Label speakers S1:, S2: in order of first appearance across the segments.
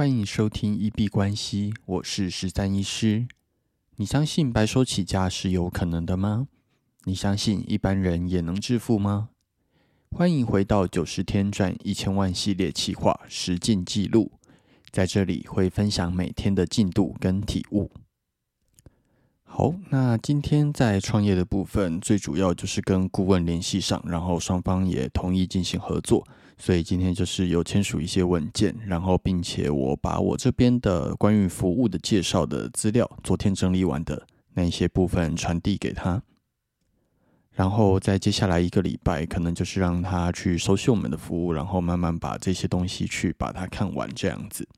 S1: 欢迎收听一币关系，我是十三医师。你相信白手起家是有可能的吗？你相信一般人也能致富吗？欢迎回到九十天赚一千万系列企划实践记录，在这里会分享每天的进度跟体悟。好，那今天在创业的部分，最主要就是跟顾问联系上，然后双方也同意进行合作。所以今天就是有签署一些文件，然后并且我把我这边的关于服务的介绍的资料，昨天整理完的那些部分传递给他，然后在接下来一个礼拜，可能就是让他去熟悉我们的服务，然后慢慢把这些东西去把它看完这样子。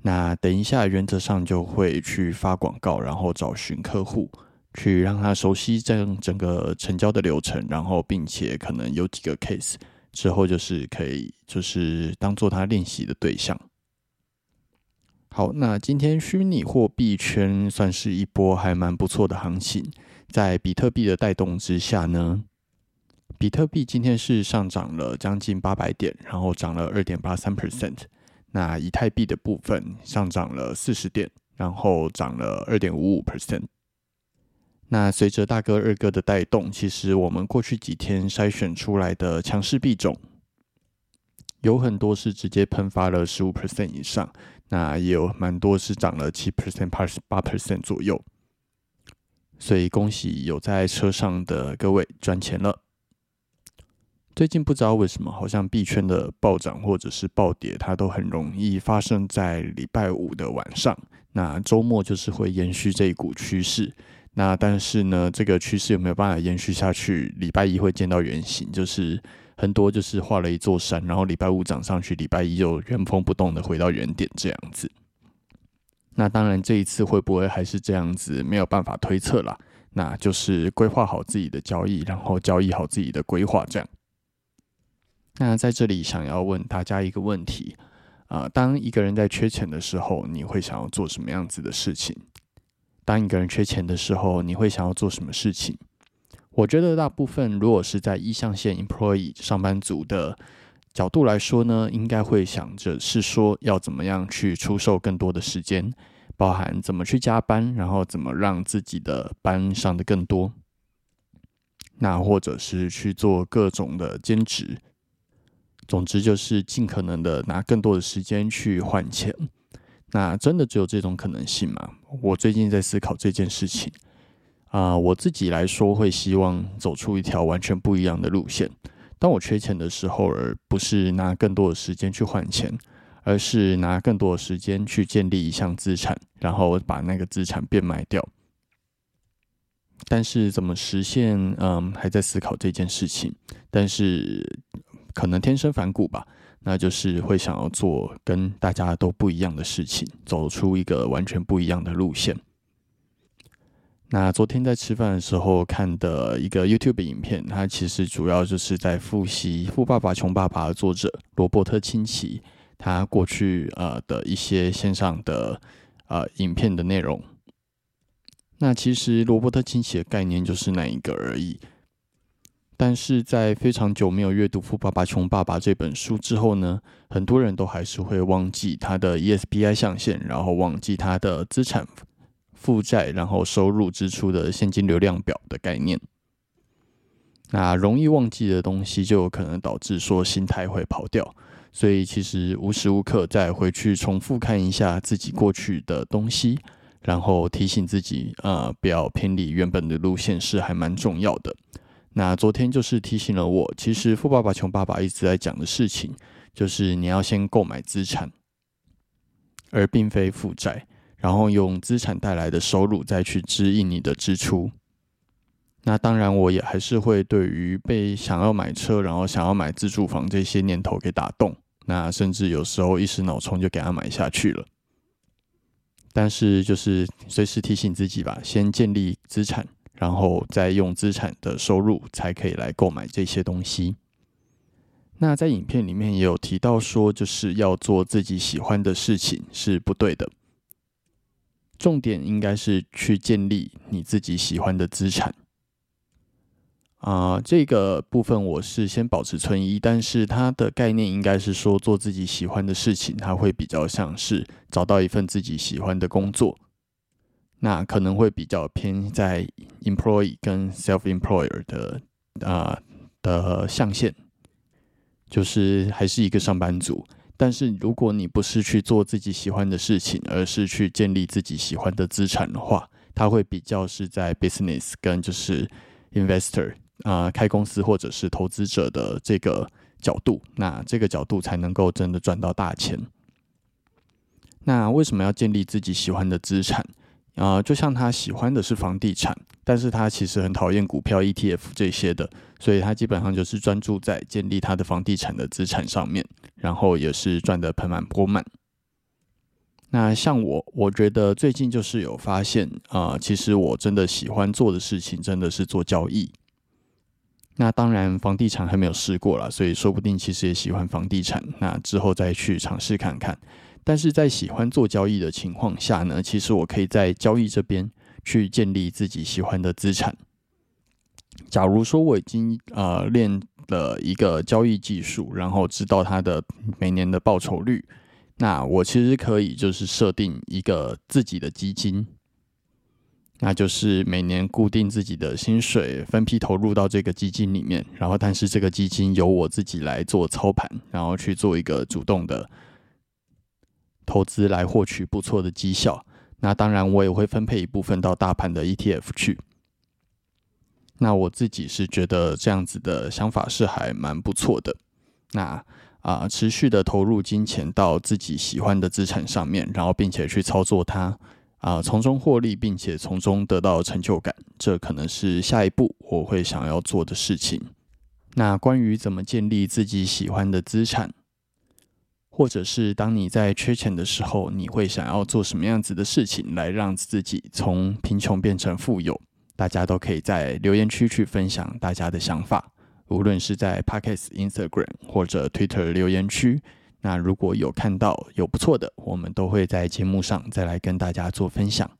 S1: 那等一下，原则上就会去发广告，然后找寻客户，去让他熟悉这样整个成交的流程，然后并且可能有几个 case。之后就是可以，就是当做他练习的对象。好，那今天虚拟货币圈算是一波还蛮不错的行情，在比特币的带动之下呢，比特币今天是上涨了将近八百点，然后涨了二点八三 percent。那以太币的部分上涨了四十点，然后涨了二点五五 percent。那随着大哥二哥的带动，其实我们过去几天筛选出来的强势币种，有很多是直接喷发了十五 percent 以上，那也有蛮多是涨了七 percent、八八 percent 左右。所以恭喜有在车上的各位赚钱了。最近不知道为什么，好像币圈的暴涨或者是暴跌，它都很容易发生在礼拜五的晚上。那周末就是会延续这一股趋势。那但是呢，这个趋势有没有办法延续下去？礼拜一会见到原形，就是很多就是画了一座山，然后礼拜五涨上去，礼拜一又原封不动的回到原点这样子。那当然这一次会不会还是这样子，没有办法推测啦。那就是规划好自己的交易，然后交易好自己的规划这样。那在这里想要问大家一个问题啊，当一个人在缺钱的时候，你会想要做什么样子的事情？当一个人缺钱的时候，你会想要做什么事情？我觉得大部分如果是在一象限 employee 上班族的角度来说呢，应该会想着是说要怎么样去出售更多的时间，包含怎么去加班，然后怎么让自己的班上的更多，那或者是去做各种的兼职，总之就是尽可能的拿更多的时间去换钱。那真的只有这种可能性吗？我最近在思考这件事情啊，我自己来说会希望走出一条完全不一样的路线。当我缺钱的时候，而不是拿更多的时间去换钱，而是拿更多的时间去建立一项资产，然后把那个资产变卖掉。但是怎么实现？嗯，还在思考这件事情。但是可能天生反骨吧。那就是会想要做跟大家都不一样的事情，走出一个完全不一样的路线。那昨天在吃饭的时候看的一个 YouTube 影片，它其实主要就是在复习《富爸爸穷爸爸》的作者罗伯特清崎他过去呃的一些线上的呃影片的内容。那其实罗伯特清崎的概念就是那一个而已。但是在非常久没有阅读《富爸爸穷爸爸》这本书之后呢，很多人都还是会忘记他的 ESBI 象限，然后忘记他的资产负债，然后收入支出的现金流量表的概念。那容易忘记的东西，就有可能导致说心态会跑掉。所以其实无时无刻再回去重复看一下自己过去的东西，然后提醒自己，呃，不要偏离原本的路线，是还蛮重要的。那昨天就是提醒了我，其实《富爸爸穷爸爸》一直在讲的事情，就是你要先购买资产，而并非负债，然后用资产带来的收入再去支应你的支出。那当然，我也还是会对于被想要买车，然后想要买自住房这些念头给打动，那甚至有时候一时脑冲就给他买下去了。但是就是随时提醒自己吧，先建立资产。然后再用资产的收入才可以来购买这些东西。那在影片里面也有提到说，就是要做自己喜欢的事情是不对的。重点应该是去建立你自己喜欢的资产，啊，这个部分我是先保持存疑，但是它的概念应该是说做自己喜欢的事情，它会比较像是找到一份自己喜欢的工作，那可能会比较偏在 employee 跟 self employer 的啊的象限，就是还是一个上班族。但是如果你不是去做自己喜欢的事情，而是去建立自己喜欢的资产的话，它会比较是在 business 跟就是 investor。啊，开公司或者是投资者的这个角度，那这个角度才能够真的赚到大钱。那为什么要建立自己喜欢的资产？啊，就像他喜欢的是房地产，但是他其实很讨厌股票、ETF 这些的，所以他基本上就是专注在建立他的房地产的资产上面，然后也是赚得盆满钵满。那像我，我觉得最近就是有发现啊，其实我真的喜欢做的事情，真的是做交易。那当然，房地产还没有试过了，所以说不定其实也喜欢房地产。那之后再去尝试看看。但是在喜欢做交易的情况下呢，其实我可以在交易这边去建立自己喜欢的资产。假如说我已经呃练了一个交易技术，然后知道它的每年的报酬率，那我其实可以就是设定一个自己的基金。那就是每年固定自己的薪水，分批投入到这个基金里面，然后但是这个基金由我自己来做操盘，然后去做一个主动的投资来获取不错的绩效。那当然我也会分配一部分到大盘的 ETF 去。那我自己是觉得这样子的想法是还蛮不错的。那啊，持续的投入金钱到自己喜欢的资产上面，然后并且去操作它。啊，从中获利，并且从中得到成就感，这可能是下一步我会想要做的事情。那关于怎么建立自己喜欢的资产，或者是当你在缺钱的时候，你会想要做什么样子的事情来让自己从贫穷变成富有？大家都可以在留言区去分享大家的想法，无论是在 Pockets、Instagram 或者 Twitter 留言区。那如果有看到有不错的，我们都会在节目上再来跟大家做分享。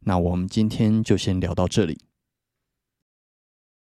S1: 那我们今天就先聊到这里。